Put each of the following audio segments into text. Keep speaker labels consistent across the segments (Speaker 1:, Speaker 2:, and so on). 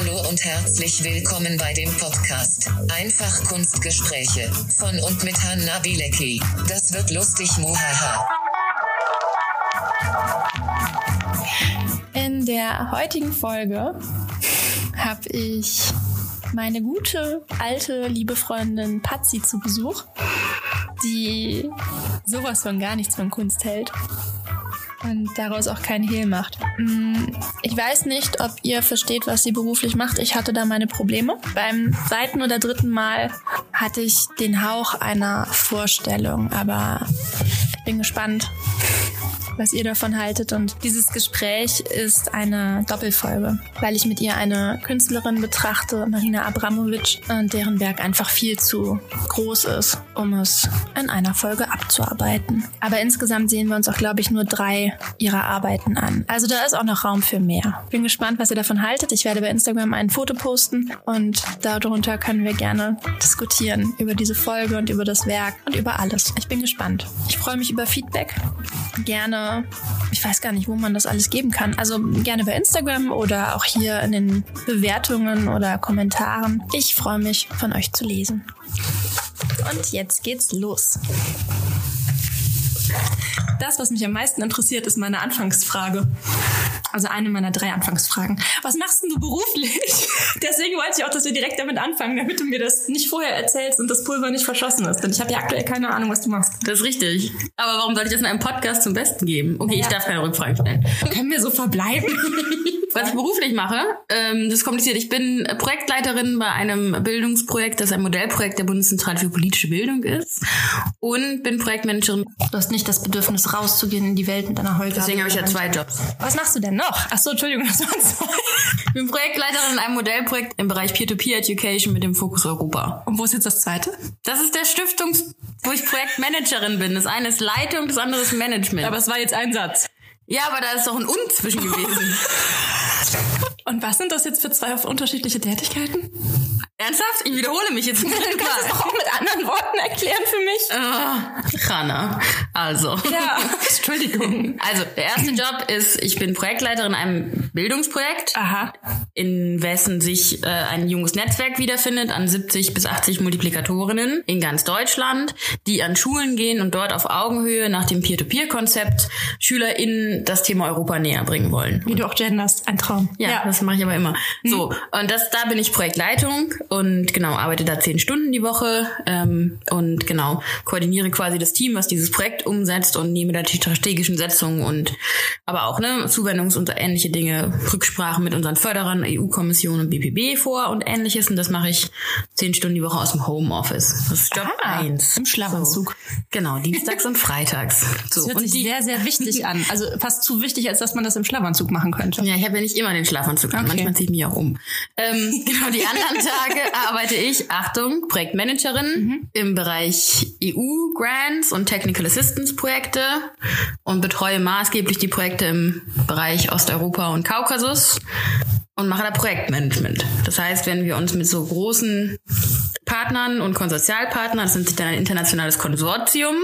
Speaker 1: Hallo und herzlich willkommen bei dem Podcast Einfach Kunstgespräche von und mit Hanna Bilecki. Das wird lustig, muhaha.
Speaker 2: In der heutigen Folge habe ich meine gute, alte, liebe Freundin Patsy zu Besuch, die sowas von gar nichts von Kunst hält und daraus auch kein Hehl macht. Mm, Ich weiß nicht, ob ihr versteht, was sie beruflich macht. Ich hatte da meine Probleme. Beim zweiten oder dritten Mal hatte ich den Hauch einer Vorstellung, aber ich bin gespannt, was ihr davon haltet. Und dieses Gespräch ist eine Doppelfolge, weil ich mit ihr eine Künstlerin betrachte, Marina Abramovic, und deren Werk einfach viel zu groß ist, um es in einer Folge abzuarbeiten. Aber insgesamt sehen wir uns auch, glaube ich, nur drei ihrer Arbeiten an. Also da ist auch noch Raum für mehr. Bin gespannt, was ihr davon haltet. Ich werde bei Instagram ein Foto posten und darunter können wir gerne diskutieren über diese Folge und über das Werk und über alles. Ich bin gespannt. Ich freue mich über Feedback. Gerne, ich weiß gar nicht, wo man das alles geben kann. Also gerne bei Instagram oder auch hier in den Bewertungen oder Kommentaren. Ich freue mich, von euch zu lesen. Und jetzt geht's los. Das, was mich am meisten interessiert, ist meine Anfangsfrage. Also eine meiner drei Anfangsfragen. Was machst denn du beruflich? Deswegen wollte ich auch, dass wir direkt damit anfangen, damit du mir das nicht vorher erzählst und das Pulver nicht verschossen ist. Denn ich habe ja aktuell keine Ahnung, was du machst.
Speaker 3: Das ist richtig. Aber warum soll ich das in einem Podcast zum Besten geben? Okay, ich darf keine Rückfragen stellen.
Speaker 2: Können wir so verbleiben?
Speaker 3: Was ich beruflich mache, ähm, das ist kompliziert. Ich bin Projektleiterin bei einem Bildungsprojekt, das ein Modellprojekt der Bundeszentrale für politische Bildung ist. Und bin Projektmanagerin.
Speaker 2: Du hast nicht das Bedürfnis, rauszugehen in die Welt mit deiner Heulgabe.
Speaker 3: Deswegen habe ich ja zwei Jobs.
Speaker 2: Was machst du denn noch? Ach so, Entschuldigung, das waren zwei.
Speaker 3: Ich bin Projektleiterin in einem Modellprojekt im Bereich Peer-to-Peer-Education mit dem Fokus Europa.
Speaker 2: Und wo ist jetzt das zweite?
Speaker 3: Das ist der Stiftungs, wo ich Projektmanagerin bin. Das eine ist Leitung, das andere ist Management.
Speaker 2: Aber es war jetzt ein Satz.
Speaker 3: Ja, aber da ist doch ein Und zwischen gewesen.
Speaker 2: Und was sind das jetzt für zwei unterschiedliche Tätigkeiten?
Speaker 3: Ernsthaft? Ich wiederhole mich jetzt.
Speaker 2: Du kannst es doch auch mit anderen Worten erklären für mich.
Speaker 3: Ah, Rana. Also.
Speaker 2: Ja, Entschuldigung.
Speaker 3: Also, der erste Job ist, ich bin Projektleiterin in einem Bildungsprojekt,
Speaker 2: Aha.
Speaker 3: in wessen sich äh, ein junges Netzwerk wiederfindet an 70 bis 80 Multiplikatorinnen in ganz Deutschland, die an Schulen gehen und dort auf Augenhöhe nach dem Peer-to-Peer-Konzept SchülerInnen das Thema Europa näher bringen wollen.
Speaker 2: Wie du auch genderst, ein Traum.
Speaker 3: Ja, das mache ich aber immer. So, und das, da bin ich Projektleitung und genau, arbeite da zehn Stunden die Woche ähm, und genau, koordiniere quasi das Team, was dieses Projekt umsetzt und nehme da die strategischen Setzungen und aber auch ne, Zuwendungs- und ähnliche Dinge, Rücksprachen mit unseren Förderern, EU-Kommission und BPB vor und ähnliches. Und das mache ich zehn Stunden die Woche aus dem Homeoffice. Das ist Job
Speaker 2: Aha,
Speaker 3: eins.
Speaker 2: im Schlafanzug.
Speaker 3: So. Genau, dienstags und freitags. So.
Speaker 2: Das hört
Speaker 3: und
Speaker 2: sich
Speaker 3: die,
Speaker 2: sehr, sehr wichtig an. Also fast zu wichtig, als dass man das im Schlafanzug machen könnte.
Speaker 3: Ja, ich habe ja nicht immer den Schlafanzug an.
Speaker 2: Okay.
Speaker 3: Manchmal ziehe ich mich auch um. Ähm, genau, die anderen Tage arbeite ich, Achtung, Projektmanagerin im Bereich EU-Grants und Technical Assistance Projekte und betreue maßgeblich die Projekte im Bereich Osteuropa und Kaukasus und mache da Projektmanagement. Das heißt, wenn wir uns mit so großen Partnern und Konsortialpartnern, das nennt sich dann ein internationales Konsortium,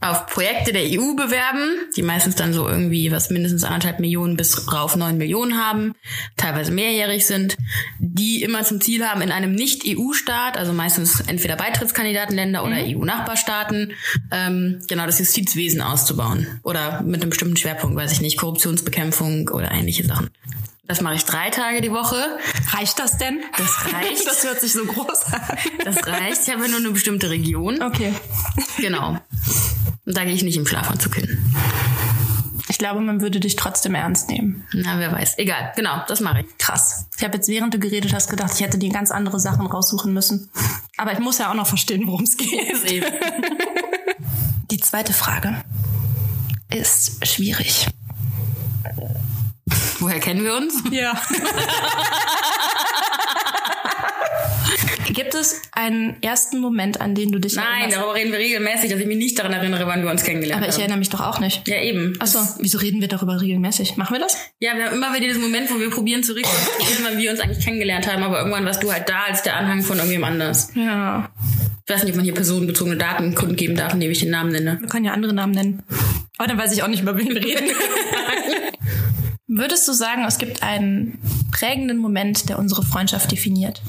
Speaker 3: auf Projekte der EU bewerben, die meistens dann so irgendwie was mindestens anderthalb Millionen bis rauf neun Millionen haben, teilweise mehrjährig sind, die immer zum Ziel haben, in einem Nicht-EU-Staat, also meistens entweder Beitrittskandidatenländer oder EU-Nachbarstaaten, ähm, genau das Justizwesen auszubauen. Oder mit einem bestimmten Schwerpunkt, weiß ich nicht, Korruptionsbekämpfung oder ähnliche Sachen. Das mache ich drei Tage die Woche.
Speaker 2: Reicht das denn?
Speaker 3: Das reicht.
Speaker 2: Das hört sich so groß an.
Speaker 3: Das reicht. Ich habe ja nur eine bestimmte Region.
Speaker 2: Okay.
Speaker 3: Genau. Und da gehe ich nicht im Schlafanzug hin.
Speaker 2: Ich glaube, man würde dich trotzdem ernst nehmen.
Speaker 3: Na, wer weiß. Egal. Genau, das mache ich.
Speaker 2: Krass. Ich habe jetzt, während du geredet hast, gedacht, ich hätte dir ganz andere Sachen raussuchen müssen. Aber ich muss ja auch noch verstehen, worum es geht. Die zweite Frage ist schwierig.
Speaker 3: Woher kennen wir uns?
Speaker 2: Ja. Gibt es einen ersten Moment, an den du dich
Speaker 3: Nein,
Speaker 2: erinnerst?
Speaker 3: darüber reden wir regelmäßig, dass ich mich nicht daran erinnere, wann wir uns kennengelernt
Speaker 2: Aber ich
Speaker 3: haben.
Speaker 2: erinnere mich doch auch nicht.
Speaker 3: Ja, eben.
Speaker 2: Achso, wieso reden wir darüber regelmäßig? Machen wir das?
Speaker 3: Ja, wir haben immer wieder diesen Moment, wo wir probieren zu rekonstruieren, wann wir uns eigentlich kennengelernt haben, aber irgendwann warst du halt da als der Anhang von irgendjemand anders.
Speaker 2: Ja.
Speaker 3: Ich weiß nicht, ob man hier personenbezogene Daten kundgeben darf, indem ich den Namen nenne.
Speaker 2: Wir können ja andere Namen nennen. Aber dann weiß ich auch nicht, über wen wir reden. Würdest du sagen, es gibt einen prägenden Moment, der unsere Freundschaft definiert.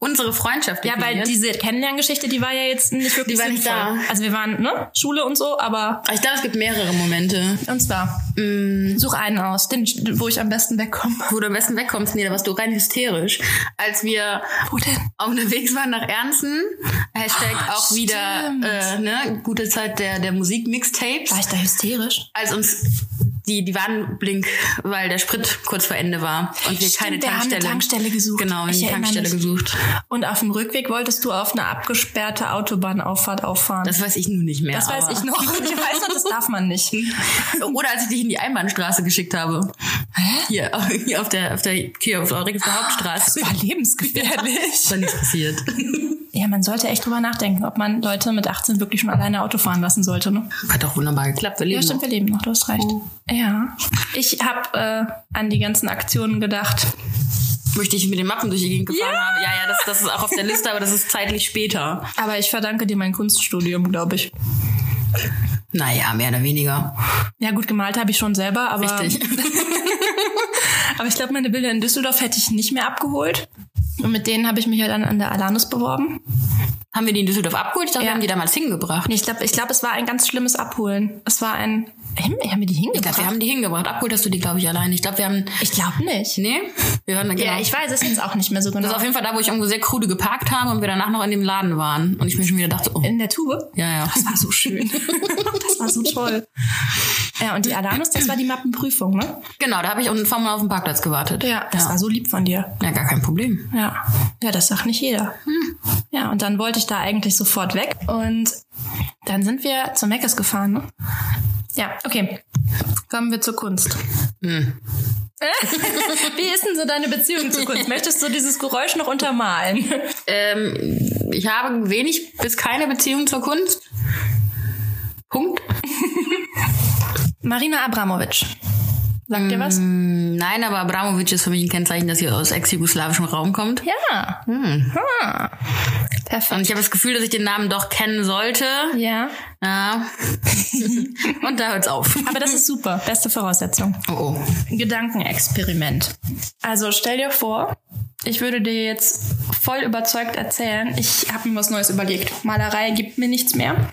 Speaker 3: Unsere Freundschaft.
Speaker 2: Ja, weil
Speaker 3: definiert.
Speaker 2: diese Kennenlerngeschichte, die war ja jetzt nicht wirklich
Speaker 3: Die war nicht
Speaker 2: sinnvoll.
Speaker 3: da.
Speaker 2: Also wir waren, ne, Schule und so, aber
Speaker 3: ich glaube, es gibt mehrere Momente,
Speaker 2: und zwar, such einen aus, den, wo ich am besten wegkomme.
Speaker 3: wo du am besten wegkommst. Nee, da warst du rein hysterisch. Als wir
Speaker 2: Wo denn?
Speaker 3: unterwegs waren nach Ernsten, Hashtag auch wieder
Speaker 2: stimmt.
Speaker 3: äh, ne, gute Zeit der, der Musik-Mixtapes.
Speaker 2: War ich da hysterisch?
Speaker 3: als uns die, die Warnblink, weil der Sprit kurz vor Ende war und wir
Speaker 2: Stimmt,
Speaker 3: keine
Speaker 2: wir haben eine
Speaker 3: Tankstelle.
Speaker 2: Tankstelle gesucht.
Speaker 3: Genau,
Speaker 2: erinnere
Speaker 3: Tankstelle
Speaker 2: mich.
Speaker 3: gesucht.
Speaker 2: Und auf dem Rückweg wolltest du auf eine abgesperrte Autobahnauffahrt auffahren.
Speaker 3: Das weiß ich nun nicht mehr.
Speaker 2: Das weiß ich noch. Ich weiß noch, das darf man nicht.
Speaker 3: Oder als ich dich in die Einbahnstraße geschickt habe. Hier, hier auf der, auf der, hier auf der Regensburger Hauptstraße.
Speaker 2: Das war lebensgefährlich.
Speaker 3: Ist da nichts passiert.
Speaker 2: Ja, man sollte echt drüber nachdenken, ob man Leute mit 18 wirklich schon alleine Auto fahren lassen sollte. Ne?
Speaker 3: Hat doch wunderbar geklappt. Wir leben
Speaker 2: Ja, stimmt,
Speaker 3: noch.
Speaker 2: wir leben noch, du hast recht. Ja. Ich habe äh, an die ganzen Aktionen gedacht.
Speaker 3: Wo ich mit den Mappen durch die Gegend gefahren
Speaker 2: Ja.
Speaker 3: habe. Ja, ja, das, das ist auch auf der Liste, aber das ist zeitlich später.
Speaker 2: Aber ich verdanke dir mein Kunststudium, glaube ich.
Speaker 3: Naja, mehr oder weniger.
Speaker 2: Ja, gut gemalt habe ich schon selber, aber,
Speaker 3: Richtig.
Speaker 2: aber ich glaube, meine Bilder in Düsseldorf hätte ich nicht mehr abgeholt. Und mit denen habe ich mich ja dann an der Alanus beworben.
Speaker 3: Haben wir die in Düsseldorf abgeholt? Ich dachte,
Speaker 2: Ja.
Speaker 3: wir haben die damals hingebracht.
Speaker 2: Ich glaube, ich glaub, es war ein ganz schlimmes Abholen. Es war ein. Hin, haben wir die
Speaker 3: Ich
Speaker 2: hingebracht?
Speaker 3: glaube, wir haben die hingebracht. Abgeholt hast du die, glaube ich, allein. Ich glaube, wir haben...
Speaker 2: Ich glaube nicht.
Speaker 3: Nee? Wir hören genau.
Speaker 2: Ja, ich weiß es jetzt auch nicht mehr so genau.
Speaker 3: Das ist auf jeden Fall da, wo ich irgendwo sehr krude geparkt habe und wir danach noch in dem Laden waren. Und ich mir schon wieder dachte, oh,
Speaker 2: in der Tube?
Speaker 3: ja, ja.
Speaker 2: Das war so schön. das war so toll. Ja, und die Alanus, das war die Mappenprüfung, ne?
Speaker 3: Genau, da habe ich unten vorne mal auf dem Parkplatz gewartet.
Speaker 2: Das war so lieb von dir.
Speaker 3: Ja, gar kein Problem.
Speaker 2: Ja. Ja, das sagt nicht jeder. Ja, und dann wollte ich da eigentlich sofort weg. Und dann sind wir zu Meckes gefahren, ne? Ja, okay. Kommen wir zur Kunst. Wie ist denn so deine Beziehung zur Kunst? Möchtest du dieses Geräusch noch untermalen?
Speaker 3: Ähm, ich habe wenig bis keine Beziehung zur Kunst. Punkt.
Speaker 2: Marina Abramovic. Sagt dir was?
Speaker 3: Hm, Nein, aber Abramovic ist für mich ein Kennzeichen, dass sie aus ex-jugoslawischem Raum kommt.
Speaker 2: Ja. Hm. Perfekt.
Speaker 3: Und ich habe das Gefühl, dass ich den Namen doch kennen sollte.
Speaker 2: Ja.
Speaker 3: Ja. Und da hört's auf.
Speaker 2: Aber das ist super. Beste Voraussetzung.
Speaker 3: Oh, oh.
Speaker 2: Gedankenexperiment. Also stell dir vor, ich würde dir jetzt voll überzeugt erzählen, ich habe mir was Neues überlegt. Malerei gibt mir nichts mehr.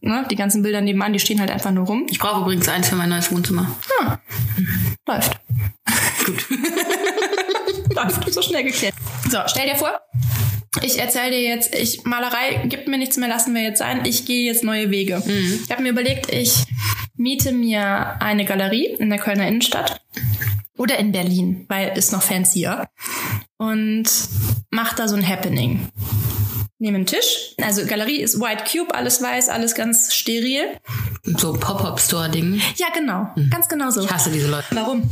Speaker 2: Ne? Die ganzen Bilder nebenan, die stehen halt einfach nur rum.
Speaker 3: Ich brauche übrigens eins für mein neues Wohnzimmer.
Speaker 2: Läuft.
Speaker 3: Gut.
Speaker 2: Läuft. So schnell geklärt. So, stell dir vor, ich erzähle dir jetzt, ich Malerei gibt mir nichts mehr, lassen wir jetzt sein. Ich gehe jetzt neue Wege. Ich habe mir überlegt, ich miete mir eine Galerie in der Kölner Innenstadt oder in Berlin, weil ist noch fancier und mach da so ein Happening. Nehme einen Tisch. Also Galerie ist White Cube, alles weiß, alles ganz steril.
Speaker 3: So Pop-Up-Store-Ding.
Speaker 2: Ja, genau. Ganz genau so.
Speaker 3: Ich hasse diese Leute.
Speaker 2: Warum?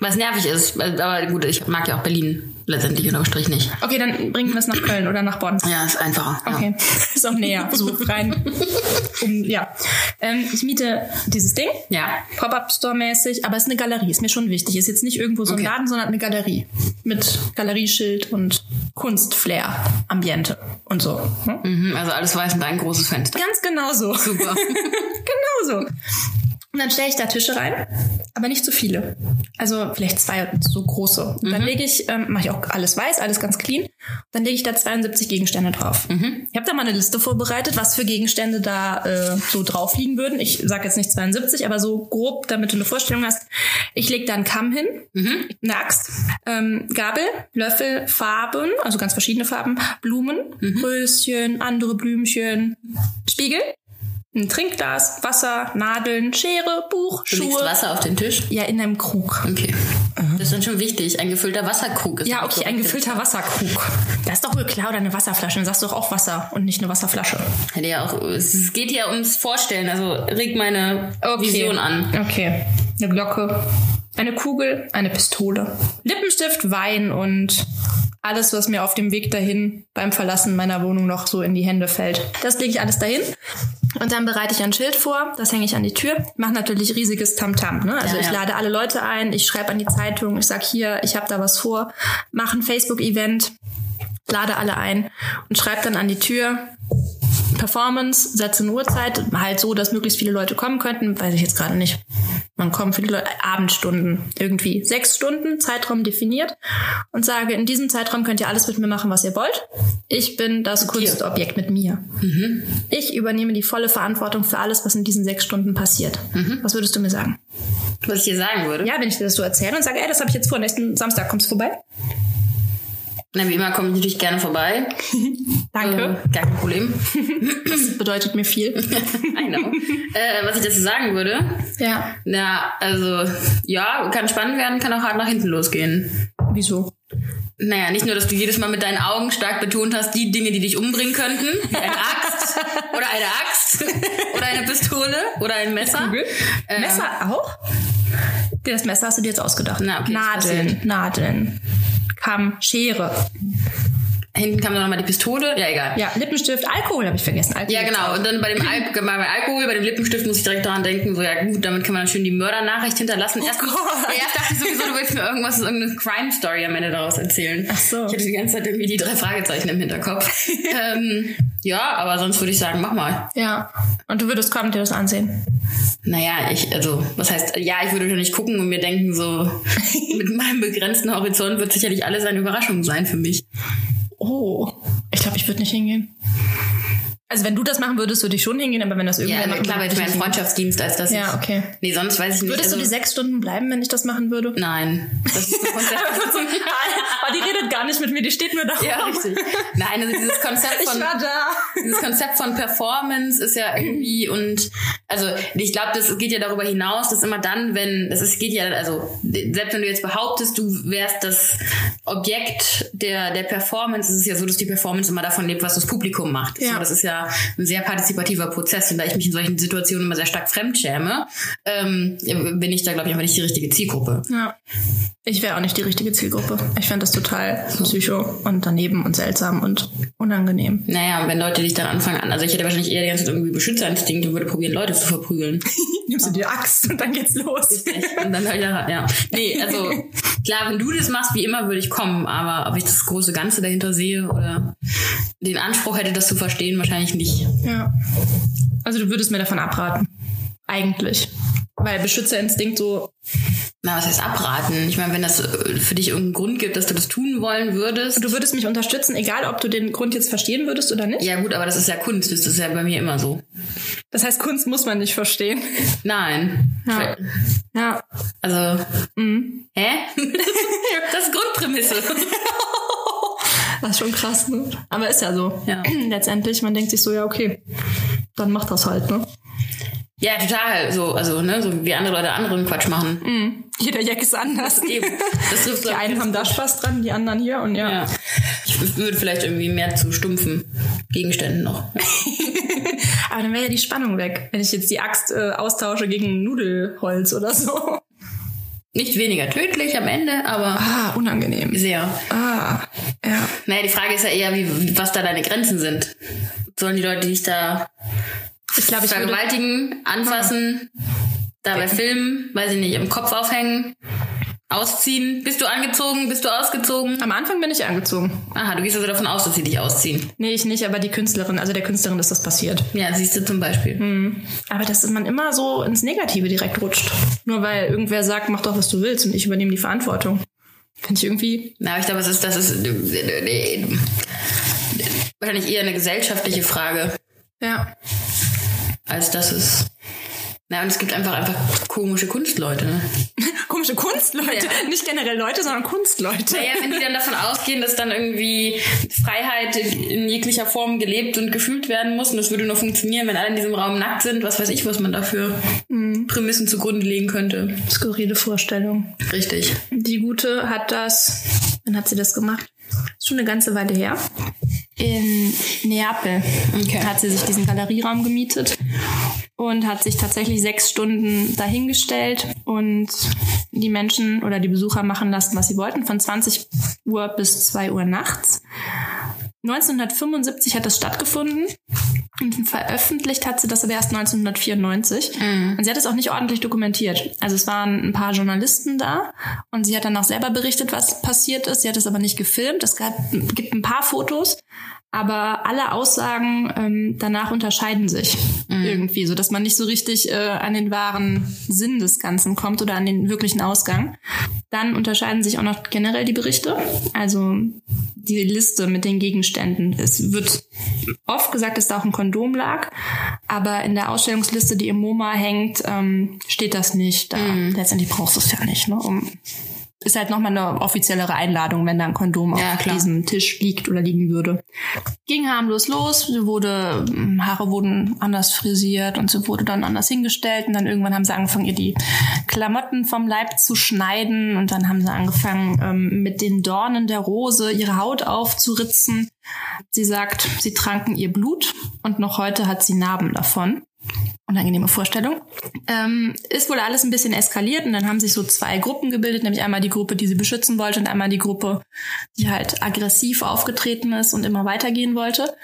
Speaker 3: Was nervig ist, aber gut, ich mag ja auch Berlin letztendlich unterm Strich nicht.
Speaker 2: Okay, dann bringen wir es nach Köln oder nach Bonn.
Speaker 3: Ja, ist einfacher. Ja.
Speaker 2: Okay, ist auch näher, so rein. Um, ja, ähm, ich miete dieses Ding,
Speaker 3: Ja.
Speaker 2: Pop-up-Store-mäßig, aber es ist eine Galerie, ist mir schon wichtig. Ist jetzt nicht irgendwo so ein
Speaker 3: Okay.
Speaker 2: Laden, sondern eine Galerie mit Galerieschild und Kunstflair, Ambiente und so. Hm?
Speaker 3: Mhm, also alles weiß und ein großes Fenster.
Speaker 2: Ganz genau so.
Speaker 3: Super.
Speaker 2: genau so. Und dann stelle ich da Tische rein, aber nicht zu viele. Also vielleicht zwei so große. Und dann lege ich, ähm, mache ich auch alles weiß, alles ganz clean. Dann lege ich da 72 Gegenstände drauf. Ich habe da mal eine Liste vorbereitet, was für Gegenstände da äh, so drauf liegen würden. Ich sage jetzt nicht 72, aber so grob, damit du eine Vorstellung hast. Ich lege da einen Kamm hin, eine Axt, ähm, Gabel, Löffel, Farben, also ganz verschiedene Farben, Blumen, Röschen, andere Blümchen, Spiegel, ein Trinkglas, Wasser, Nadeln, Schere, Buch,
Speaker 3: Du
Speaker 2: Schuhe.
Speaker 3: Wasser auf den Tisch?
Speaker 2: Ja, in einem Krug.
Speaker 3: Okay. Das ist dann schon wichtig. Ein gefüllter Wasserkrug ist
Speaker 2: Ja, okay, ein
Speaker 3: korrekt.
Speaker 2: gefüllter Wasserkrug. Das ist doch wohl klar, oder eine Wasserflasche. Dann sagst du doch auch Wasser und nicht eine Wasserflasche.
Speaker 3: Hätte ja auch, es geht ja ums Vorstellen, also reg meine Vision an.
Speaker 2: Okay. Eine Glocke, eine Kugel, eine Pistole, Lippenstift, Wein und alles, was mir auf dem Weg dahin beim Verlassen meiner Wohnung noch so in die Hände fällt. Das lege ich alles dahin. Und dann bereite ich ein Schild vor, das hänge ich an die Tür. Mache natürlich riesiges Tamtam. Ne? Also
Speaker 3: Ja,
Speaker 2: ich
Speaker 3: ja.
Speaker 2: lade alle Leute ein, ich schreibe an die Zeitung, ich sag hier, ich habe da was vor, mache ein Facebook-Event, lade alle ein und schreibe dann an die Tür, Performance, setze eine Uhrzeit, halt so, dass möglichst viele Leute kommen könnten, weiß ich jetzt gerade nicht. Man kommt viele Leute, Abendstunden irgendwie. Sechs Stunden, Zeitraum definiert und sage, in diesem Zeitraum könnt ihr alles mit mir machen, was ihr wollt. Ich bin das Kunstobjekt mit mir. Ich übernehme die volle Verantwortung für alles, was in diesen sechs Stunden passiert. Was würdest du mir sagen?
Speaker 3: Was ich dir sagen würde.
Speaker 2: Ja, wenn ich dir das so erzähle und sage, ey, das habe ich jetzt vor, nächsten Samstag kommst du vorbei.
Speaker 3: Na, wie immer komme ich natürlich gerne vorbei.
Speaker 2: Danke.
Speaker 3: Äh, gar kein Problem.
Speaker 2: Das bedeutet mir viel.
Speaker 3: I know. äh, was ich dazu sagen würde,
Speaker 2: ja.
Speaker 3: na, also, ja, kann spannend werden, kann auch hart nach hinten losgehen.
Speaker 2: Wieso?
Speaker 3: Naja, nicht nur, dass du jedes Mal mit deinen Augen stark betont hast, die Dinge, die dich umbringen könnten, wie eine Axt oder eine Axt oder eine Pistole oder ein Messer. Ähm,
Speaker 2: Messer auch? Das Messer hast du dir jetzt ausgedacht.
Speaker 3: Na, okay,
Speaker 2: Nadeln. Nadeln. Kamm, Schere.
Speaker 3: Hinten kam dann nochmal die Pistole. Ja, egal.
Speaker 2: Ja, Lippenstift, Alkohol habe ich vergessen. Alkohol
Speaker 3: Ja, genau. Und dann bei dem Al bei beim Alkohol, bei dem Lippenstift muss ich direkt daran denken, so, ja gut, damit kann man dann schön die Mördernachricht hinterlassen. Erst,
Speaker 2: Gott.
Speaker 3: ja, erst dachte ich sowieso, du willst mir irgendwas, irgendeine Crime-Story am Ende daraus erzählen.
Speaker 2: Ach so.
Speaker 3: Ich hatte die ganze Zeit irgendwie die drei Fragezeichen im Hinterkopf. ähm, ja, aber sonst würde ich sagen, mach mal.
Speaker 2: Ja. Und du würdest kommen dir das ansehen.
Speaker 3: Naja, ich, also, was heißt, ja, ich würde nicht gucken und mir denken, so, mit meinem begrenzten Horizont wird sicherlich alles eine Überraschung sein für mich.
Speaker 2: Oh. Ich glaube, ich würde nicht hingehen. Also wenn du das machen würdest, würde ich schon hingehen, aber wenn das
Speaker 3: Ja,
Speaker 2: irgendwer
Speaker 3: also
Speaker 2: macht,
Speaker 3: klar, weil ich
Speaker 2: ich
Speaker 3: mein
Speaker 2: nicht hingehen.
Speaker 3: Freundschaftsdienst als das
Speaker 2: Ja,
Speaker 3: ich,
Speaker 2: okay.
Speaker 3: Nee, sonst weiß ich nicht.
Speaker 2: Würdest
Speaker 3: also,
Speaker 2: du die sechs Stunden bleiben, wenn ich das machen würde?
Speaker 3: Nein. Das ist ein Konzept.
Speaker 2: oh, die redet gar nicht mit mir, die steht nur da.
Speaker 3: ja, richtig. Nein, also dieses Konzept von,
Speaker 2: Ich
Speaker 3: dieses Konzept von Performance ist ja irgendwie und also ich glaube, das geht ja darüber hinaus, dass immer dann, wenn das ist, geht ja also selbst wenn du jetzt behauptest, du wärst das Objekt der der Performance, ist es ja so, dass die Performance immer davon lebt, was das Publikum macht.
Speaker 2: Ja.
Speaker 3: So, das ist ja ein sehr partizipativer Prozess und da ich mich in solchen Situationen immer sehr stark fremdschäme, ähm, bin ich da glaube ich einfach nicht die richtige Zielgruppe.
Speaker 2: Ja. Ich wäre auch nicht die richtige Zielgruppe. Ich fände das total psycho und daneben und seltsam und unangenehm.
Speaker 3: Naja, wenn Leute dich dann anfangen an, also ich hätte wahrscheinlich eher die ganze Zeit irgendwie Beschützerinstinkt und würde probieren, Leute zu verprügeln.
Speaker 2: Nimmst du die Axt und dann geht's los.
Speaker 3: Und dann halt, ja, ja. Nee, also klar, wenn du das machst, wie immer würde ich kommen, aber ob ich das große Ganze dahinter sehe oder den Anspruch hätte, das zu verstehen, wahrscheinlich nicht.
Speaker 2: Ja. Also du würdest mir davon abraten. Eigentlich. Weil Beschützerinstinkt so,
Speaker 3: Na, was heißt abraten? Ich meine, wenn das äh, für dich irgendeinen Grund gibt, dass du das tun wollen würdest.
Speaker 2: du würdest mich unterstützen, egal ob du den Grund jetzt verstehen würdest oder nicht.
Speaker 3: Ja gut, aber das ist ja Kunst, das ist ja bei mir immer so.
Speaker 2: Das heißt, Kunst muss man nicht verstehen.
Speaker 3: Nein.
Speaker 2: Ja. Ja.
Speaker 3: Also,
Speaker 2: Mhm.
Speaker 3: hä? das ist Grundprämisse.
Speaker 2: Das ist schon krass, ne? Aber ist ja so.
Speaker 3: Ja.
Speaker 2: Letztendlich, man denkt sich so, ja, okay, dann macht das halt, ne?
Speaker 3: Ja, total. So, also, ne, so wie andere Leute anderen Quatsch machen.
Speaker 2: Jeder Jack ist anders.
Speaker 3: Eben. Das trifft
Speaker 2: Die einen haben da Spaß dran, die anderen hier und ja.
Speaker 3: Ja. Ich würde vielleicht irgendwie mehr zu stumpfen Gegenständen noch.
Speaker 2: Aber dann wäre ja die Spannung weg, wenn ich jetzt die Axt äh, austausche gegen Nudelholz oder so.
Speaker 3: Nicht weniger tödlich am Ende, aber
Speaker 2: Ah, unangenehm.
Speaker 3: sehr.
Speaker 2: Ah, ja.
Speaker 3: Naja, die Frage ist ja eher, wie, was da deine Grenzen sind. Sollen die Leute dich da
Speaker 2: Ich glaube, ich
Speaker 3: vergewaltigen, anfassen, dabei filmen, weiß ich nicht, im Kopf aufhängen, ausziehen? Bist du angezogen? Bist du ausgezogen?
Speaker 2: am Anfang bin ich angezogen.
Speaker 3: Aha, du gehst also davon aus, dass sie dich ausziehen.
Speaker 2: Nee, ich nicht, aber die Künstlerin, also der Künstlerin ist das passiert.
Speaker 3: Ja, siehst du zum Beispiel.
Speaker 2: Aber dass man immer so ins Negative direkt rutscht. Nur weil irgendwer sagt, mach doch, was du willst und ich übernehme die Verantwortung. Finde ich irgendwie.
Speaker 3: Na, aber ich glaube, das ist, das ist äh, wahrscheinlich eher eine gesellschaftliche Frage,
Speaker 2: Ja.
Speaker 3: Als dass es. Na, und es gibt einfach einfach komische Kunstleute. Ne?
Speaker 2: Komische Kunstleute.
Speaker 3: Ja.
Speaker 2: Nicht generell Leute, sondern Kunstleute.
Speaker 3: Naja, wenn die dann davon ausgehen, dass dann irgendwie Freiheit in jeglicher Form gelebt und gefühlt werden muss und das würde nur funktionieren, wenn alle in diesem Raum nackt sind, was weiß ich, was man dafür Prämissen zugrunde legen könnte.
Speaker 2: Skurrile Vorstellung.
Speaker 3: Richtig.
Speaker 2: Die Gute hat das, wann hat sie das gemacht? Schon eine ganze Weile her. In Neapel
Speaker 3: Okay.
Speaker 2: hat sie sich diesen Galerieraum gemietet und hat sich tatsächlich sechs Stunden dahingestellt und die Menschen oder die Besucher machen lassen, was sie wollten, von 20 Uhr bis 2 Uhr nachts. 1975 hat das stattgefunden und veröffentlicht hat sie das aber erst 1994. Und sie hat es auch nicht ordentlich dokumentiert. Also es waren ein paar Journalisten da und sie hat dann auch selber berichtet, was passiert ist. Sie hat es aber nicht gefilmt. Es gab, gibt ein paar Fotos, aber alle Aussagen ähm, danach unterscheiden sich. Irgendwie, so dass man nicht so richtig äh, an den wahren Sinn des Ganzen kommt oder an den wirklichen Ausgang. Dann unterscheiden sich auch noch generell die Berichte, also die Liste mit den Gegenständen. Es wird oft gesagt, dass da auch ein Kondom lag, aber in der Ausstellungsliste, die im MoMA hängt, ähm, steht das nicht. Da,
Speaker 3: Mhm.
Speaker 2: Letztendlich brauchst du es ja nicht, ne, um ist halt nochmal eine offiziellere Einladung, wenn da ein Kondom
Speaker 3: Ja,
Speaker 2: auf
Speaker 3: klar.
Speaker 2: diesem Tisch liegt oder liegen würde. Ging harmlos los, sie wurde, Haare wurden anders frisiert und sie wurde dann anders hingestellt und dann irgendwann haben sie angefangen, ihr die Klamotten vom Leib zu schneiden und dann haben sie angefangen, ähm, mit den Dornen der Rose ihre Haut aufzuritzen. Sie sagt, sie tranken ihr Blut und noch heute hat sie Narben davon. Unangenehme Vorstellung. Ähm, ist wohl alles ein bisschen eskaliert und dann haben sich so zwei Gruppen gebildet, nämlich einmal die Gruppe, die sie beschützen wollte und einmal die Gruppe, die halt aggressiv aufgetreten ist und immer weitergehen wollte.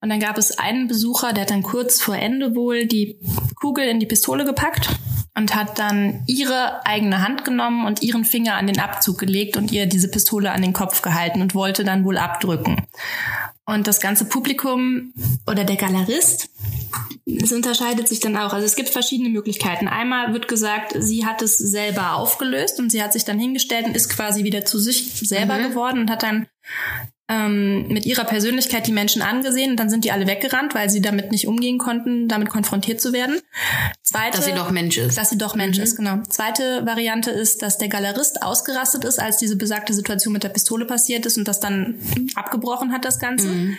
Speaker 2: Und dann gab es einen Besucher, der hat dann kurz vor Ende wohl die Kugel in die Pistole gepackt und hat dann ihre eigene Hand genommen und ihren Finger an den Abzug gelegt und ihr diese Pistole an den Kopf gehalten und wollte dann wohl abdrücken. Und das ganze Publikum oder der Galerist, es unterscheidet sich dann auch. Also es gibt verschiedene Möglichkeiten. Einmal wird gesagt, sie hat es selber aufgelöst und sie hat sich dann hingestellt und ist quasi wieder zu sich selber geworden und hat dann ähm, mit ihrer Persönlichkeit die Menschen angesehen und dann sind die alle weggerannt, weil sie damit nicht umgehen konnten, damit konfrontiert zu werden. Zweite,
Speaker 3: Dass sie doch Mensch ist.
Speaker 2: dass sie doch Mensch ist, genau. Zweite Variante ist, dass der Galerist ausgerastet ist, als diese besagte Situation mit der Pistole passiert ist und das dann abgebrochen hat, das Ganze.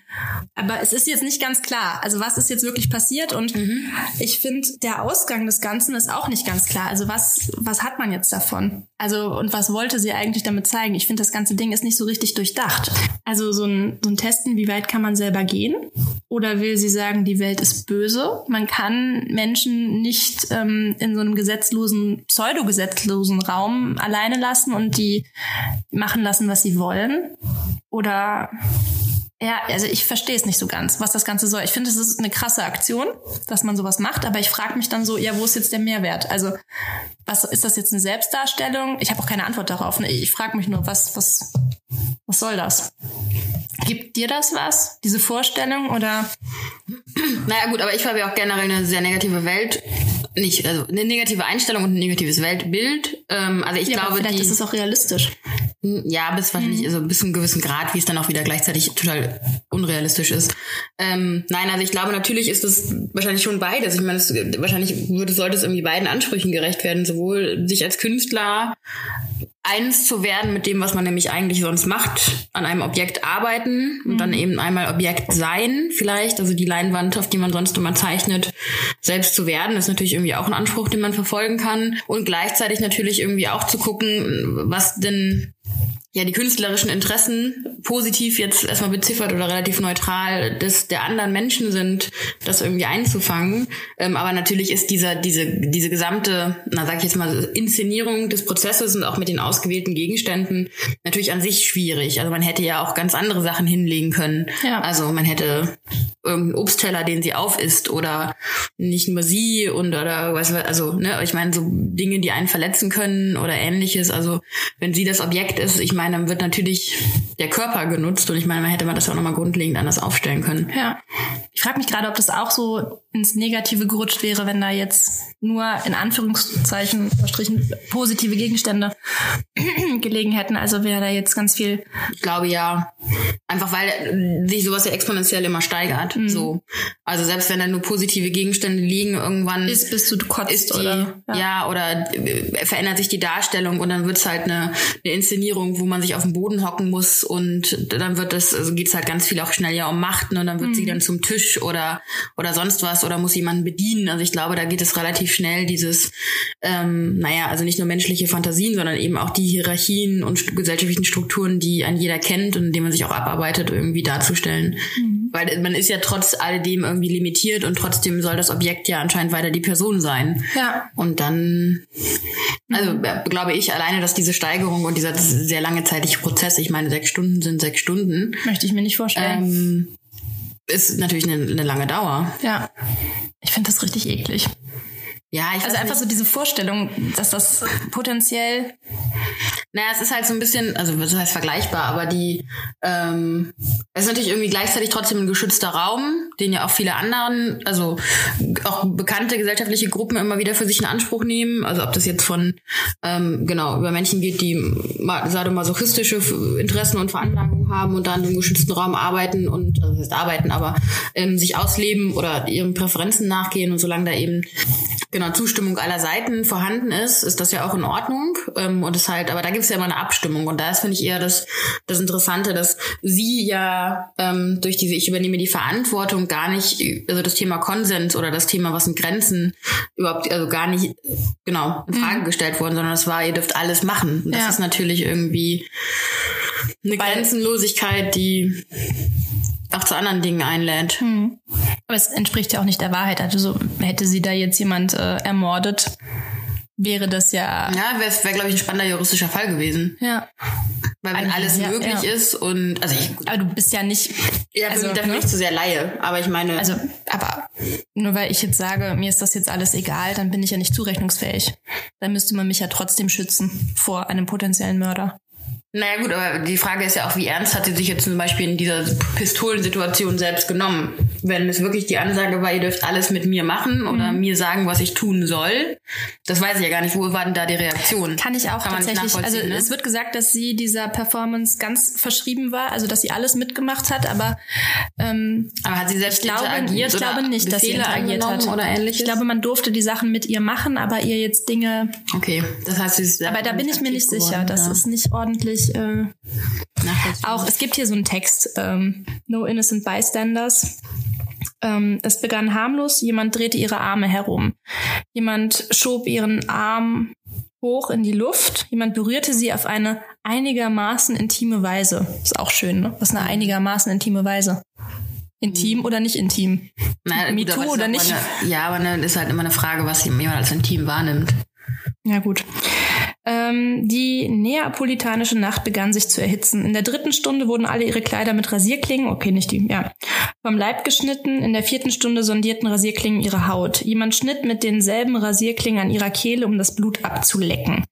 Speaker 2: Aber es ist jetzt nicht ganz klar. Also was ist jetzt wirklich passiert? Und ich finde, der Ausgang des Ganzen ist auch nicht ganz klar. Also was, was hat man jetzt davon? Also und was wollte sie eigentlich damit zeigen? Ich finde, das ganze Ding ist nicht so richtig durchdacht. Also so ein, so ein Testen, wie weit kann man selber gehen? Oder will sie sagen, die Welt ist böse? Man kann Menschen nicht ähm, in so einem gesetzlosen, pseudogesetzlosen Raum alleine lassen und die machen lassen, was sie wollen. Oder ja, also ich verstehe es nicht so ganz, was das Ganze soll. Ich finde, es ist eine krasse Aktion, dass man sowas macht, aber ich frage mich dann so, ja, wo ist jetzt der Mehrwert? Also, was ist das jetzt eine Selbstdarstellung? Ich habe auch keine Antwort darauf. Ne? Ich frage mich nur, was, was, was soll das? Gibt dir das was? Diese Vorstellung oder?
Speaker 3: Naja gut, aber ich habe ja auch generell eine sehr negative Welt. Nicht, also eine negative Einstellung und ein negatives Weltbild. Ähm, also ich
Speaker 2: Ja,
Speaker 3: glaube,
Speaker 2: vielleicht
Speaker 3: die,
Speaker 2: ist es auch realistisch.
Speaker 3: ja, bis wahrscheinlich, also bis zu einem gewissen Grad, wie es dann auch wieder gleichzeitig total unrealistisch ist. Ähm, nein, also ich glaube, natürlich ist es wahrscheinlich schon beides. Ich meine, es, wahrscheinlich würde, sollte es irgendwie beiden Ansprüchen gerecht werden, sowohl sich als Künstler eins zu werden mit dem, was man nämlich eigentlich sonst macht, an einem Objekt arbeiten und dann eben einmal Objekt sein, vielleicht, also die Leinwand, auf die man sonst immer zeichnet, selbst zu werden, ist natürlich irgendwie auch ein Anspruch, den man verfolgen kann. Und gleichzeitig natürlich irgendwie auch zu gucken, was denn ja die künstlerischen Interessen positiv jetzt erstmal beziffert oder relativ neutral des der anderen Menschen sind, das irgendwie einzufangen. Ähm, aber natürlich ist dieser diese diese gesamte, na sag ich jetzt mal Inszenierung des Prozesses und auch mit den ausgewählten Gegenständen natürlich an sich schwierig. Also man hätte ja auch ganz andere Sachen hinlegen können.
Speaker 2: Ja.
Speaker 3: Also man hätte irgendeinen Obstteller, den sie aufisst oder nicht nur sie und oder was also ne, ich meine so Dinge, die einen verletzen können oder ähnliches. Also wenn sie das Objekt ist, ich meine, dann wird natürlich der Körper genutzt und ich meine, man hätte man das auch nochmal grundlegend anders aufstellen können.
Speaker 2: Ja. Ich frage mich gerade, ob das auch so ins Negative gerutscht wäre, wenn da jetzt nur in Anführungszeichen Strichen positive Gegenstände gelegen hätten. Also wäre da jetzt ganz viel.
Speaker 3: Ich glaube ja, einfach weil äh, sich sowas ja exponentiell immer steigert.
Speaker 2: Mhm.
Speaker 3: So, also selbst wenn da nur positive Gegenstände liegen, irgendwann
Speaker 2: Ist, bis du kotzt
Speaker 3: ist die,
Speaker 2: oder
Speaker 3: ja. oder äh, verändert sich die Darstellung und dann wird's halt eine, eine Inszenierung, wo man sich auf den Boden hocken muss und dann wird das, also geht's halt ganz viel auch schnell ja um Macht ne? und dann wird sie dann zum Tisch oder oder sonst was oder muss jemanden bedienen. Also ich glaube, da geht es relativ schnell dieses, ähm, naja, also nicht nur menschliche Fantasien, sondern eben auch die Hierarchien und gesellschaftlichen Strukturen, die ein jeder kennt und in denen man sich auch abarbeitet, irgendwie darzustellen. Weil man ist ja trotz alledem irgendwie limitiert und trotzdem soll das Objekt ja anscheinend weiter die Person sein.
Speaker 2: Ja.
Speaker 3: Und dann, also äh, glaube ich alleine, dass diese Steigerung und dieser sehr lange zeitliche Prozess, ich meine, sechs Stunden sind sechs Stunden,
Speaker 2: Möchte ich mir nicht vorstellen.
Speaker 3: ähm, ist natürlich eine, eine lange Dauer.
Speaker 2: Ja. Ich finde das richtig eklig.
Speaker 3: Ja, ich
Speaker 2: Also einfach
Speaker 3: nicht.
Speaker 2: so diese Vorstellung, dass das potenziell
Speaker 3: Naja, es ist halt so ein bisschen, also das heißt vergleichbar, aber die, ähm, es ist natürlich irgendwie gleichzeitig trotzdem ein geschützter Raum, den ja auch viele anderen, also auch bekannte gesellschaftliche Gruppen immer wieder für sich in Anspruch nehmen. Also ob das jetzt von, ähm, genau, über Menschen geht, die sadomasochistische Interessen und Veranlagungen haben und dann im geschützten Raum arbeiten und, also das heißt arbeiten, aber ähm, sich ausleben oder ihren Präferenzen nachgehen und solange da eben genau Zustimmung aller Seiten vorhanden ist, ist das ja auch in Ordnung. Ähm, und es halt, aber da gibt es ja immer eine Abstimmung. Und da ist, finde ich, eher das, das Interessante, dass sie ja ähm, durch diese Ich übernehme die Verantwortung gar nicht, also das Thema Konsens oder das Thema, was sind Grenzen, überhaupt, also gar nicht genau in Frage mhm. gestellt worden, sondern es war, ihr dürft alles machen. Und das ja. ist natürlich irgendwie eine Weil, Grenzenlosigkeit, die auch zu anderen Dingen einlädt. Hm.
Speaker 2: Aber es entspricht ja auch nicht der Wahrheit. Also so, hätte sie da jetzt jemand äh, ermordet, wäre das ja.
Speaker 3: Ja, wäre, wär, glaube ich, ein spannender juristischer Fall gewesen.
Speaker 2: Ja.
Speaker 3: Weil wenn alles ja, möglich ja. ist und also ich.
Speaker 2: Aber du bist ja nicht.
Speaker 3: Ja, also, da bin ne? ich zu sehr Laie. Aber ich meine.
Speaker 2: Also, aber nur weil ich jetzt sage, mir ist das jetzt alles egal, dann bin ich ja nicht zurechnungsfähig. Dann müsste man mich ja trotzdem schützen vor einem potenziellen Mörder.
Speaker 3: Naja gut, aber die Frage ist ja auch, wie ernst hat sie sich jetzt zum Beispiel in dieser Pistolensituation selbst genommen? Wenn es wirklich die Ansage war, ihr dürft alles mit mir machen oder mhm. mir sagen, was ich tun soll, das weiß ich ja gar nicht. Wo war denn da die Reaktion?
Speaker 2: Kann ich auch Kann tatsächlich. Also ne? es wird gesagt, dass sie dieser Performance ganz verschrieben war, also dass sie alles mitgemacht hat, aber ähm,
Speaker 3: aber hat sie selbst
Speaker 2: ich glaube,
Speaker 3: interagiert
Speaker 2: ich glaube nicht, dass sie interagiert hat
Speaker 3: oder ähnliches?
Speaker 2: Ich glaube, man durfte die Sachen mit ihr machen, aber ihr jetzt Dinge.
Speaker 3: Okay, das heißt, sie ist
Speaker 2: aber da bin ich mir nicht sicher. Geworden, das ja. ist nicht ordentlich. Äh, auch es gibt hier so einen Text, ähm, No Innocent Bystanders. Ähm, es begann harmlos, jemand drehte ihre Arme herum. Jemand schob ihren Arm hoch in die Luft. Jemand berührte sie auf eine einigermaßen intime Weise. Ist auch schön, ne? Was eine einigermaßen intime Weise. Intim oder nicht intim?
Speaker 3: Na, MeToo oder nicht? Eine, ja, aber ne, ist halt immer eine Frage, was jemand als intim wahrnimmt.
Speaker 2: Ja, gut. Ähm, die neapolitanische Nacht begann sich zu erhitzen. In der dritten Stunde wurden alle ihre Kleider mit Rasierklingen, okay, nicht die, ja, vom Leib geschnitten. In der vierten Stunde sondierten Rasierklingen ihre Haut. Jemand schnitt mit denselben Rasierklingen an ihrer Kehle, um das Blut abzulecken.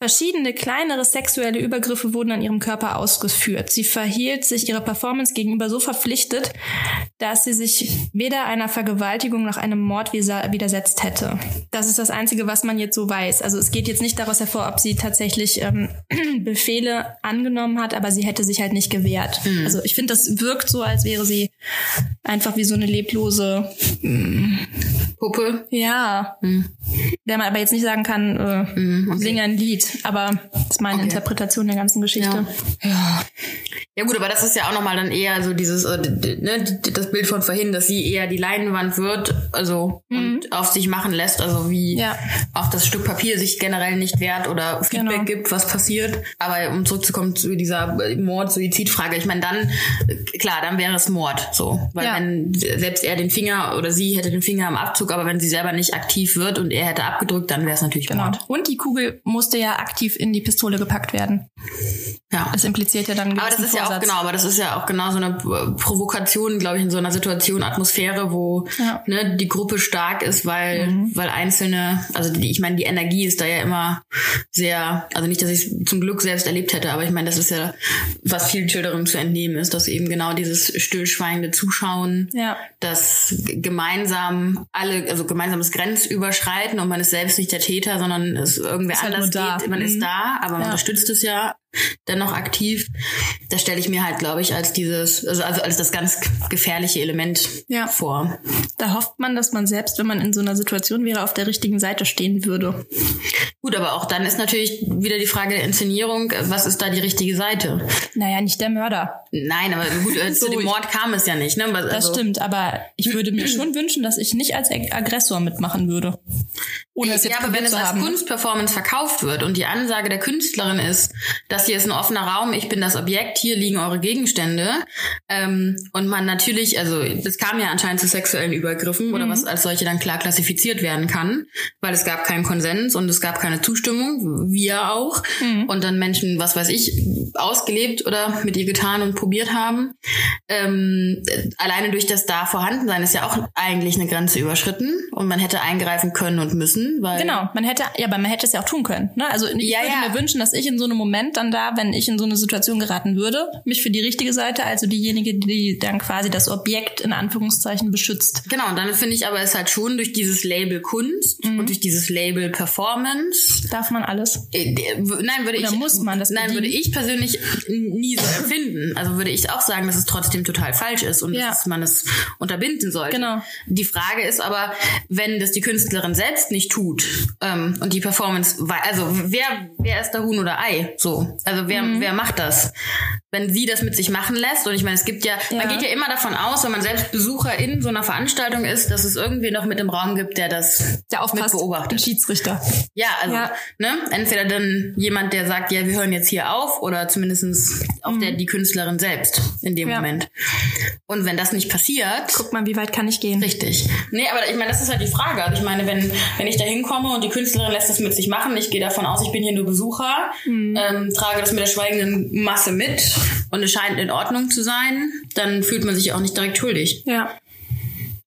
Speaker 2: Verschiedene kleinere sexuelle Übergriffe wurden an ihrem Körper ausgeführt. Sie verhielt sich ihrer Performance gegenüber so verpflichtet, dass sie sich weder einer Vergewaltigung noch einem Mord widersetzt hätte. Das ist das Einzige, was man jetzt so weiß. Also es geht jetzt nicht daraus hervor, ob sie tatsächlich ähm, Befehle angenommen hat, aber sie hätte sich halt nicht gewehrt. Mhm. Also ich finde, das wirkt so, als wäre sie einfach wie so eine leblose
Speaker 3: mm, Puppe.
Speaker 2: Ja. Mhm. Der man aber jetzt nicht sagen kann, äh, mhm, okay. singe ein Lied aber das ist meine okay. Interpretation der ganzen Geschichte.
Speaker 3: Ja. ja. Ja gut, aber das ist ja auch nochmal dann eher so dieses, äh, ne, das Bild von vorhin, dass sie eher die Leinwand wird, also mhm. und auf sich machen lässt, also wie ja. auch das Stück Papier sich generell nicht wehrt oder Feedback genau. gibt, was passiert. Aber um zurückzukommen zu dieser Mord-Suizid-Frage, ich meine, dann, klar, dann wäre es Mord, so. Weil ja. wenn selbst er den Finger oder sie hätte den Finger am Abzug, aber wenn sie selber nicht aktiv wird und er hätte abgedrückt, dann wäre es natürlich genau. Mord.
Speaker 2: Und die Kugel musste ja aktiv in die Pistole gepackt werden. Ja. Das impliziert ja dann
Speaker 3: Aber das ist ja auch genau, aber das ist ja auch genau so eine Provokation, glaube ich, in so einer Situation, Atmosphäre, wo ja. ne, die Gruppe stark ist, weil mhm. weil einzelne, also die, ich meine, die Energie ist da ja immer sehr, also nicht, dass ich es zum Glück selbst erlebt hätte, aber ich meine, das ist ja was vielen Schilderungen zu entnehmen ist, dass eben genau dieses stillschweigende Zuschauen, ja. das gemeinsam alle, also gemeinsames Grenzüberschreiten und man ist selbst nicht der Täter, sondern es irgendwer ist halt anders geht, man mhm. ist da, aber man ja. unterstützt es ja dennoch aktiv. Das stelle ich mir halt, glaube ich, als dieses, also, also als das ganz gefährliche Element ja. vor.
Speaker 2: Da hofft man, dass man selbst, wenn man in so einer Situation wäre, auf der richtigen Seite stehen würde.
Speaker 3: Gut, aber auch dann ist natürlich wieder die Frage der Inszenierung, was ist da die richtige Seite?
Speaker 2: Naja, nicht der Mörder.
Speaker 3: Nein, aber gut, äh, so, zu dem Mord kam es ja nicht. Ne?
Speaker 2: Also, das stimmt, aber ich würde mir schon wünschen, dass ich nicht als Aggressor mitmachen würde.
Speaker 3: Ohne es jetzt ja, aber wenn es als Kunstperformance verkauft wird und die Ansage der Künstlerin ist, dass hier ist ein offener Raum, ich bin das Objekt, hier liegen eure Gegenstände ähm, und man natürlich, also das kam ja anscheinend zu sexuellen Übergriffen mhm. oder was als solche dann klar klassifiziert werden kann, weil es gab keinen Konsens und es gab keine Zustimmung, wir auch. Mhm. Und dann Menschen, was weiß ich, ausgelebt oder mit ihr getan und probiert haben. Ähm, alleine durch das da Vorhandensein ist ja auch eigentlich eine Grenze überschritten und man hätte eingreifen können und müssen, weil
Speaker 2: genau, man hätte, ja, aber man hätte es ja auch tun können. Ne? Also ich ja, würde ja. mir wünschen, dass ich in so einem Moment dann da, wenn ich in so eine Situation geraten würde, mich für die richtige Seite, also diejenige, die dann quasi das Objekt in Anführungszeichen beschützt.
Speaker 3: Genau, und dann finde ich aber es halt schon durch dieses Label Kunst mhm. und durch dieses Label Performance.
Speaker 2: Darf man alles?
Speaker 3: Äh, nein, würde Oder ich.
Speaker 2: muss man das?
Speaker 3: Nein, würde ich persönlich nie so empfinden. Also würde ich auch sagen, dass es trotzdem total falsch ist und ja. dass man es unterbinden sollte.
Speaker 2: Genau.
Speaker 3: Die Frage ist aber, wenn das die Künstlerin selbst nicht tut ähm, und die Performance, also wer wer ist da Huhn oder Ei? So, also wer mhm. wer macht das? Wenn sie das mit sich machen lässt und ich meine, es gibt ja, ja, man geht ja immer davon aus, wenn man selbst Besucher in so einer Veranstaltung ist, dass es irgendwie noch mit im Raum gibt, der das
Speaker 2: der aufpasst,
Speaker 3: mit beobachtet.
Speaker 2: Der Schiedsrichter.
Speaker 3: Ja, also ja. ne, entweder dann jemand, der sagt, ja, wir hören jetzt hier auf, oder zumindestens auch mhm. der die Künstlerin selbst in dem ja. Moment. Und wenn das nicht passiert,
Speaker 2: guck mal, wie weit kann ich gehen?
Speaker 3: Richtig. Nee, aber ich meine, das ist halt die Frage. Also ich meine, wenn wenn ich da hinkomme und die Künstlerin lässt es mit sich machen, ich gehe davon aus, ich bin hier nur Besucher, mhm. ähm, trage das mit der schweigenden Masse mit und es scheint in Ordnung zu sein, dann fühlt man sich auch nicht direkt schuldig.
Speaker 2: Ja.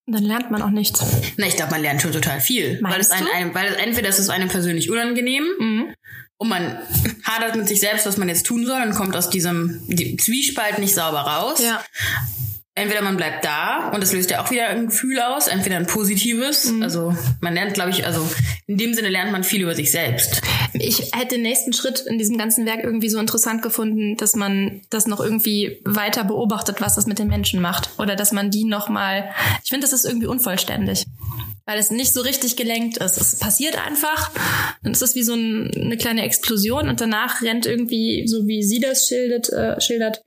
Speaker 2: Dann lernt man auch nichts.
Speaker 3: Na, ich glaube, man lernt schon total viel. Meinst weil es ein, ein, weil entweder ist es einem persönlich unangenehm mhm. und man hadert mit sich selbst, was man jetzt tun soll und kommt aus diesem Zwiespalt nicht sauber raus.
Speaker 2: Ja
Speaker 3: entweder man bleibt da und das löst ja auch wieder ein Gefühl aus, entweder ein positives. Mhm. Also man lernt, glaube ich, also in dem Sinne lernt man viel über sich selbst.
Speaker 2: Ich hätte den nächsten Schritt in diesem ganzen Werk irgendwie so interessant gefunden, dass man das noch irgendwie weiter beobachtet, was das mit den Menschen macht. Oder dass man die nochmal. Ich finde, das ist irgendwie unvollständig weil es nicht so richtig gelenkt ist. Es passiert einfach und es ist wie so ein, eine kleine Explosion und danach rennt irgendwie, so wie sie das schildert, äh, schildert,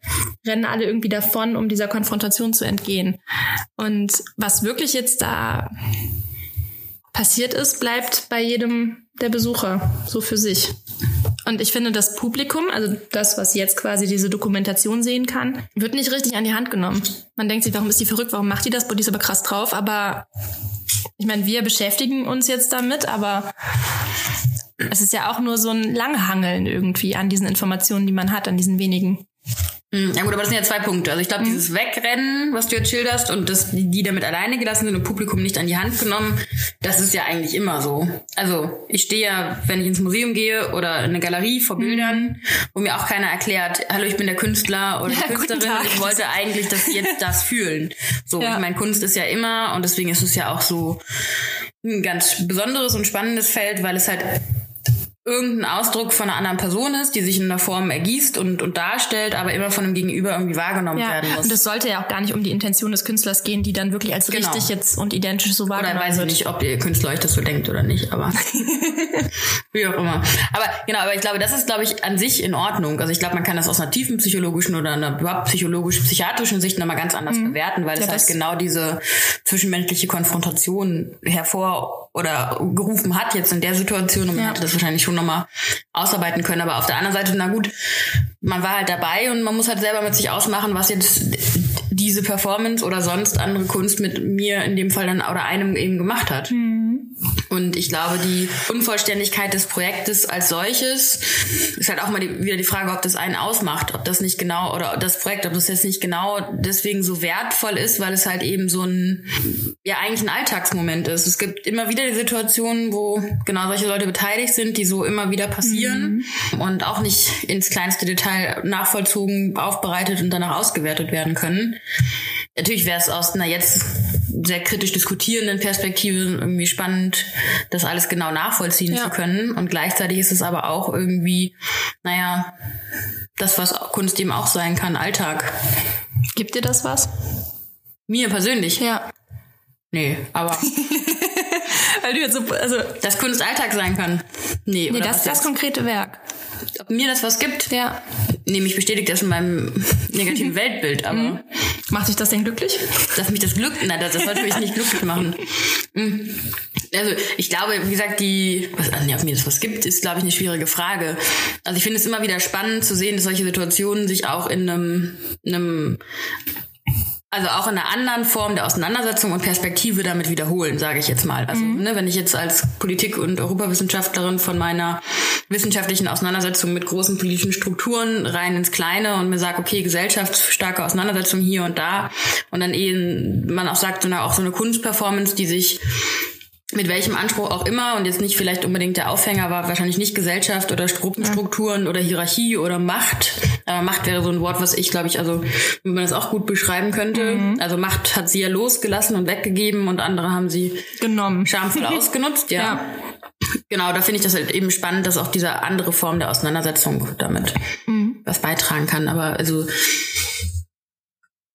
Speaker 2: rennen alle irgendwie davon, um dieser Konfrontation zu entgehen. Und was wirklich jetzt da passiert ist, bleibt bei jedem der Besucher so für sich. Und ich finde, das Publikum, also das, was jetzt quasi diese Dokumentation sehen kann, wird nicht richtig an die Hand genommen. Man denkt sich, warum ist die verrückt, warum macht die das? Boah, die ist aber krass drauf, aber ich meine, wir beschäftigen uns jetzt damit, aber es ist ja auch nur so ein Langhangeln irgendwie an diesen Informationen, die man hat, an diesen wenigen.
Speaker 3: Hm, ja gut, aber das sind ja zwei Punkte. Also ich glaube, mhm. dieses Wegrennen, was du jetzt schilderst, und das, die damit alleine gelassen sind und Publikum nicht an die Hand genommen, das ist ja eigentlich immer so. Also ich stehe ja, wenn ich ins Museum gehe oder in eine Galerie vor Bildern, mhm. wo mir auch keiner erklärt, hallo, ich bin der Künstler oder ja, Künstlerin, ich wollte eigentlich, dass sie jetzt das fühlen. So, ja. ich meine, Kunst ist ja immer, und deswegen ist es ja auch so ein ganz besonderes und spannendes Feld, weil es halt irgendein Ausdruck von einer anderen Person ist, die sich in einer Form ergießt und, und darstellt, aber immer von dem Gegenüber irgendwie wahrgenommen ja, werden muss.
Speaker 2: Und es sollte ja auch gar nicht um die Intention des Künstlers gehen, die dann wirklich als genau. richtig jetzt und identisch so wahrgenommen
Speaker 3: wird. Oder weiß ich nicht, ob der Künstler euch das so denkt oder nicht, aber wie auch immer. Aber genau, aber ich glaube, das ist, glaube ich, an sich in Ordnung. Also ich glaube, man kann das aus einer tiefen psychologischen oder einer überhaupt psychologisch-psychiatrischen Sicht nochmal ganz anders mhm. bewerten, weil ja, es halt genau diese zwischenmenschliche Konfrontation hervor oder gerufen hat jetzt in der Situation und man ja. hätte das wahrscheinlich schon nochmal ausarbeiten können. Aber auf der anderen Seite, na gut, man war halt dabei und man muss halt selber mit sich ausmachen, was jetzt diese Performance oder sonst andere Kunst mit mir in dem Fall dann oder einem eben gemacht hat. Mhm. Und ich glaube, die Unvollständigkeit des Projektes als solches ist halt auch mal die, wieder die Frage, ob das einen ausmacht, ob das nicht genau oder das Projekt, ob das jetzt nicht genau deswegen so wertvoll ist, weil es halt eben so ein, ja eigentlich ein Alltagsmoment ist. Es gibt immer wieder die Situationen, wo genau solche Leute beteiligt sind, die so immer wieder passieren mhm. und auch nicht ins kleinste Detail nachvollzogen, aufbereitet und danach ausgewertet werden können. Natürlich wäre es aus einer jetzt sehr kritisch diskutierenden Perspektive irgendwie spannend, das alles genau nachvollziehen ja. zu können. Und gleichzeitig ist es aber auch irgendwie, naja, das, was Kunst eben auch sein kann, Alltag.
Speaker 2: Gibt dir das was?
Speaker 3: Mir persönlich?
Speaker 2: Ja.
Speaker 3: Nee, aber.
Speaker 2: Weil du jetzt so, also.
Speaker 3: Dass Kunst Alltag sein kann. Nee,
Speaker 2: nee das ist das konkrete Werk
Speaker 3: ob mir das was gibt.
Speaker 2: Ja.
Speaker 3: Nee, mich bestätigt das in meinem negativen Weltbild, aber. Mhm.
Speaker 2: Macht dich das denn glücklich?
Speaker 3: Dass mich das Glück, nein, das, das sollte mich nicht glücklich machen. Mhm. Also, ich glaube, wie gesagt, die, was, nee, ob mir das was gibt, ist, glaube ich, eine schwierige Frage. Also, ich finde es immer wieder spannend zu sehen, dass solche Situationen sich auch in einem, einem also auch in einer anderen Form der Auseinandersetzung und Perspektive damit wiederholen, sage ich jetzt mal. Also, mhm. ne, wenn ich jetzt als Politik- und Europawissenschaftlerin von meiner wissenschaftlichen Auseinandersetzung mit großen politischen Strukturen rein ins Kleine und mir sage, okay, gesellschaftsstarke Auseinandersetzung hier und da und dann eben man auch sagt, so eine, auch so eine Kunstperformance, die sich mit welchem Anspruch auch immer und jetzt nicht vielleicht unbedingt der Aufhänger war wahrscheinlich nicht Gesellschaft oder Gruppenstrukturen ja. oder Hierarchie oder Macht. Aber Macht wäre so ein Wort, was ich glaube ich, also wenn man das auch gut beschreiben könnte. Mhm. Also Macht hat sie ja losgelassen und weggegeben und andere haben sie
Speaker 2: genommen,
Speaker 3: schamvoll ausgenutzt. Ja. ja. Genau, da finde ich das halt eben spannend, dass auch diese andere Form der Auseinandersetzung damit mhm. was beitragen kann. Aber also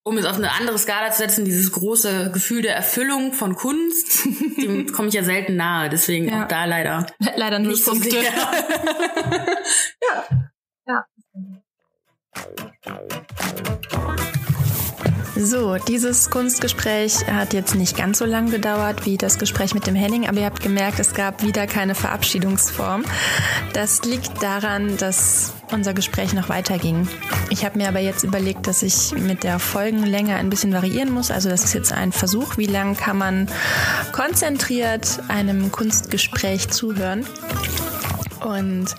Speaker 3: um es auf eine andere Skala zu setzen, dieses große Gefühl der Erfüllung von Kunst, dem komme ich ja selten nahe. Deswegen ja. auch da leider.
Speaker 2: Leider nicht so sehr.
Speaker 3: ja. Ja.
Speaker 2: So, dieses Kunstgespräch hat jetzt nicht ganz so lang gedauert wie das Gespräch mit dem Henning, aber ihr habt gemerkt, es gab wieder keine Verabschiedungsform. Das liegt daran, dass unser Gespräch noch weiterging. Ich habe mir aber jetzt überlegt, dass ich mit der Folgenlänge ein bisschen variieren muss. Also das ist jetzt ein Versuch, wie lang kann man konzentriert einem Kunstgespräch zuhören. Und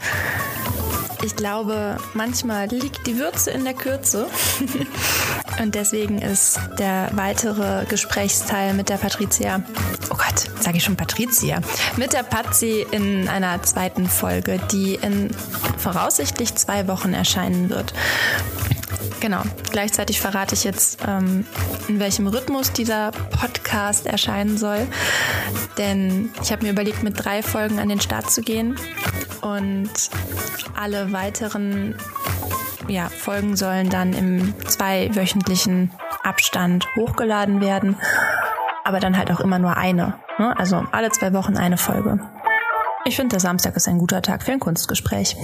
Speaker 2: ich glaube, manchmal liegt die Würze in der Kürze. Und deswegen ist der weitere Gesprächsteil mit der Patricia, oh Gott, sage ich schon Patricia, mit der Patzi in einer zweiten Folge, die in voraussichtlich zwei Wochen erscheinen wird. Genau. Gleichzeitig verrate ich jetzt, ähm, in welchem Rhythmus dieser Podcast erscheinen soll. Denn ich habe mir überlegt, mit drei Folgen an den Start zu gehen. Und alle weiteren ja, Folgen sollen dann im zweiwöchentlichen Abstand hochgeladen werden. Aber dann halt auch immer nur eine. Ne? Also alle zwei Wochen eine Folge. Ich finde, der Samstag ist ein guter Tag für ein Kunstgespräch.